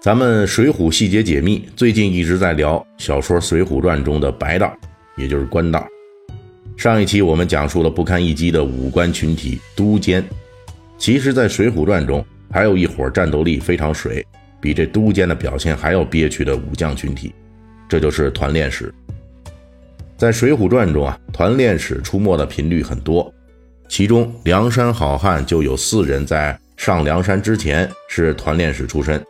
咱们《水浒细节解密》最近一直在聊小说《水浒传》中的白道，也就是官道。上一期我们讲述了不堪一击的武官群体都监，其实，在《水浒传》中还有一伙战斗力非常水，比这都监的表现还要憋屈的武将群体，这就是团练使。在《水浒传》中啊，团练使出没的频率很多，其中梁山好汉就有四人在上梁山之前是团练使出身。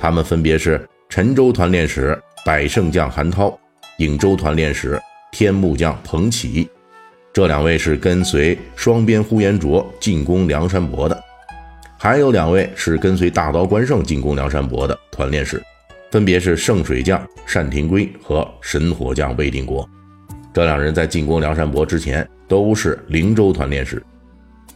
他们分别是陈州团练使百胜将韩涛、颍州团练使天目将彭起，这两位是跟随双边呼延灼进攻梁山伯的；还有两位是跟随大刀关胜进攻梁山伯的团练使，分别是圣水将单廷圭和神火将魏定国。这两人在进攻梁山伯之前都是灵州团练使。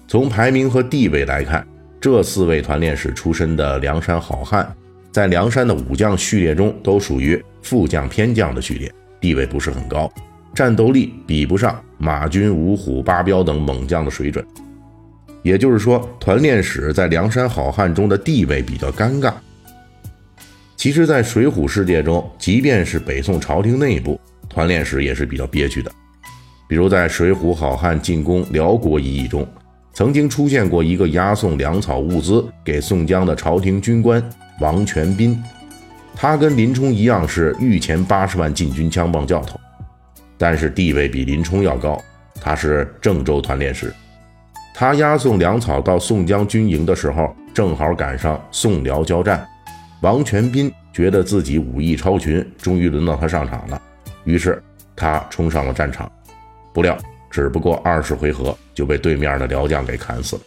从排名和地位来看，这四位团练使出身的梁山好汉。在梁山的武将序列中，都属于副将偏将的序列，地位不是很高，战斗力比不上马军、五虎、八彪等猛将的水准。也就是说，团练使在梁山好汉中的地位比较尴尬。其实，在水浒世界中，即便是北宋朝廷内部，团练使也是比较憋屈的。比如在《水浒好汉进攻辽国》一役中，曾经出现过一个押送粮草物资给宋江的朝廷军官。王全斌，他跟林冲一样是御前八十万禁军枪棒教头，但是地位比林冲要高。他是郑州团练使，他押送粮草到宋江军营的时候，正好赶上宋辽交战。王全斌觉得自己武艺超群，终于轮到他上场了，于是他冲上了战场，不料只不过二十回合就被对面的辽将给砍死了。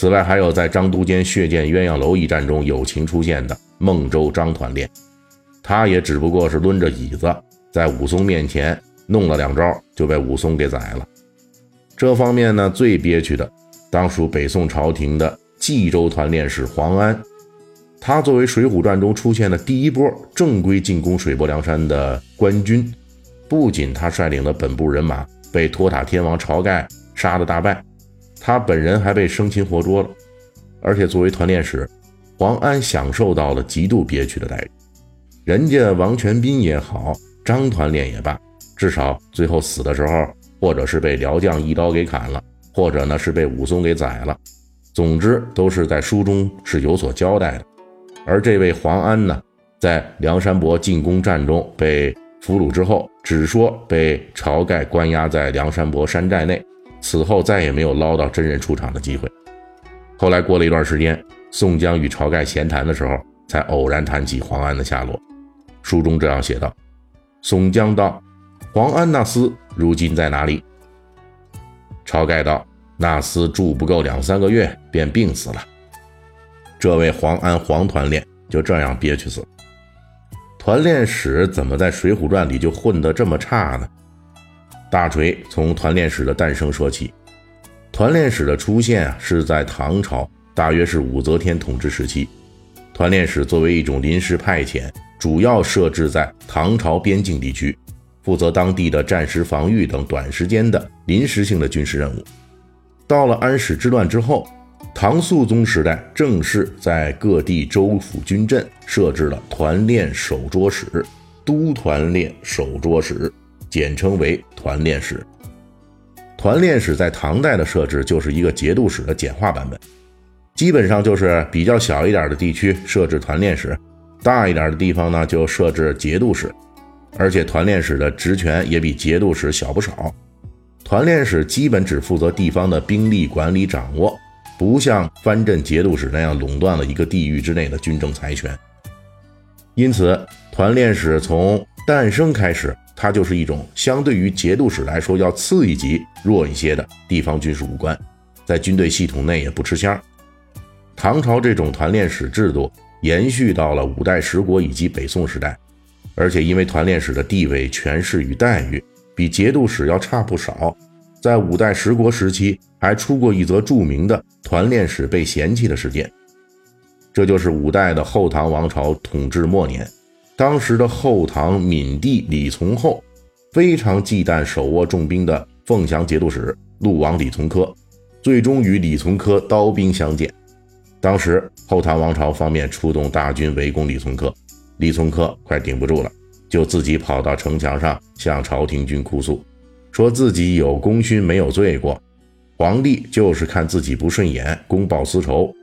此外，还有在张都监血溅鸳鸯楼一战中友情出现的孟州张团练，他也只不过是抡着椅子在武松面前弄了两招，就被武松给宰了。这方面呢，最憋屈的当属北宋朝廷的冀州团练使黄安，他作为《水浒传》中出现的第一波正规进攻水泊梁山的官军，不仅他率领的本部人马被托塔天王晁盖杀得大败。他本人还被生擒活捉了，而且作为团练使，黄安享受到了极度憋屈的待遇。人家王全斌也好，张团练也罢，至少最后死的时候，或者是被辽将一刀给砍了，或者呢是被武松给宰了。总之都是在书中是有所交代的。而这位黄安呢，在梁山伯进攻战中被俘虏之后，只说被晁盖关押在梁山伯山寨内。此后再也没有捞到真人出场的机会。后来过了一段时间，宋江与晁盖闲谈的时候，才偶然谈起黄安的下落。书中这样写道：“宋江道，黄安那厮如今在哪里？”晁盖道：“那厮住不够两三个月，便病死了。”这位黄安黄团练就这样憋屈死了。团练使怎么在《水浒传》里就混得这么差呢？大锤从团练使的诞生说起，团练使的出现啊，是在唐朝，大约是武则天统治时期。团练使作为一种临时派遣，主要设置在唐朝边境地区，负责当地的战时防御等短时间的临时性的军事任务。到了安史之乱之后，唐肃宗时代，正式在各地州府军镇设置了团练守捉使、都团练守捉使。简称为团练使。团练使在唐代的设置就是一个节度使的简化版本，基本上就是比较小一点的地区设置团练使，大一点的地方呢就设置节度使，而且团练使的职权也比节度使小不少。团练使基本只负责地方的兵力管理掌握，不像藩镇节度使那样垄断了一个地域之内的军政财权。因此，团练使从诞生开始。它就是一种相对于节度使来说要次一级、弱一些的地方军事武官，在军队系统内也不吃香。唐朝这种团练使制度延续到了五代十国以及北宋时代，而且因为团练使的地位、权势与待遇比节度使要差不少，在五代十国时期还出过一则著名的团练使被嫌弃的事件。这就是五代的后唐王朝统治末年，当时的后唐闵帝李从厚非常忌惮手握重兵的凤翔节度使陆王李从珂，最终与李从珂刀兵相见。当时后唐王朝方面出动大军围攻李从珂，李从珂快顶不住了，就自己跑到城墙上向朝廷军哭诉，说自己有功勋没有罪过，皇帝就是看自己不顺眼，公报私仇。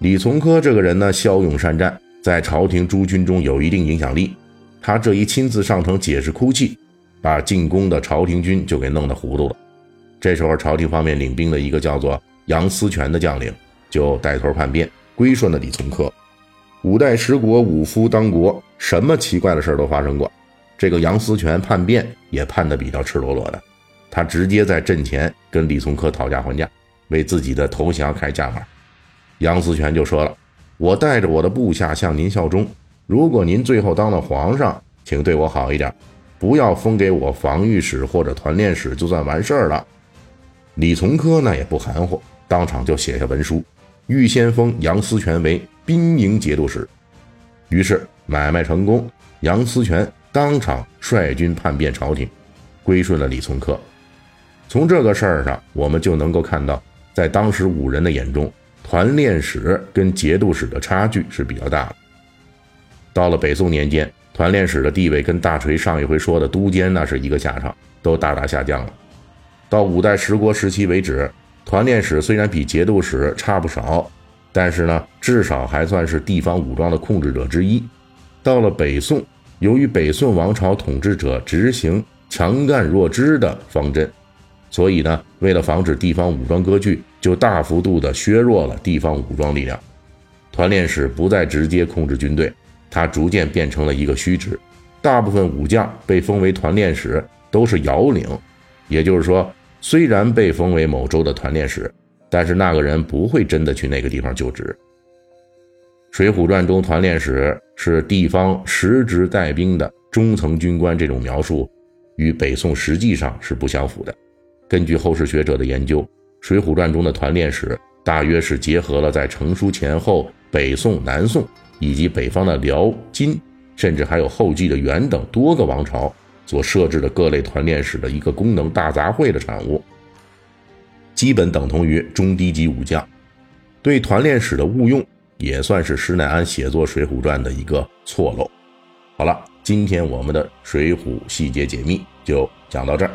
李从珂这个人呢，骁勇善战，在朝廷诸军中有一定影响力。他这一亲自上城解释哭泣，把进攻的朝廷军就给弄得糊涂了。这时候，朝廷方面领兵的一个叫做杨思权的将领，就带头叛变，归顺了李从珂。五代十国五夫当国，什么奇怪的事都发生过。这个杨思权叛变也叛得比较赤裸裸的，他直接在阵前跟李从珂讨价还价，为自己的投降开价码。杨思权就说了：“我带着我的部下向您效忠，如果您最后当了皇上，请对我好一点，不要封给我防御使或者团练使，就算完事儿了。”李从珂呢也不含糊，当场就写下文书，预先封杨思权为兵营节度使。于是买卖成功，杨思权当场率军叛变朝廷，归顺了李从珂。从这个事儿上，我们就能够看到，在当时武人的眼中。团练使跟节度使的差距是比较大的。到了北宋年间，团练使的地位跟大锤上一回说的都监那是一个下场，都大大下降了。到五代十国时期为止，团练使虽然比节度使差不少，但是呢，至少还算是地方武装的控制者之一。到了北宋，由于北宋王朝统治者执行强干弱支的方针。所以呢，为了防止地方武装割据，就大幅度的削弱了地方武装力量。团练使不再直接控制军队，他逐渐变成了一个虚职。大部分武将被封为团练使都是遥领，也就是说，虽然被封为某州的团练使，但是那个人不会真的去那个地方就职。《水浒传》中团练使是地方实职带兵的中层军官，这种描述与北宋实际上是不相符的。根据后世学者的研究，《水浒传》中的团练使大约是结合了在成书前后、北宋、南宋以及北方的辽、金，甚至还有后继的元等多个王朝所设置的各类团练使的一个功能大杂烩的产物，基本等同于中低级武将。对团练使的误用，也算是施耐庵写作《水浒传》的一个错漏。好了，今天我们的《水浒细节解密》就讲到这儿。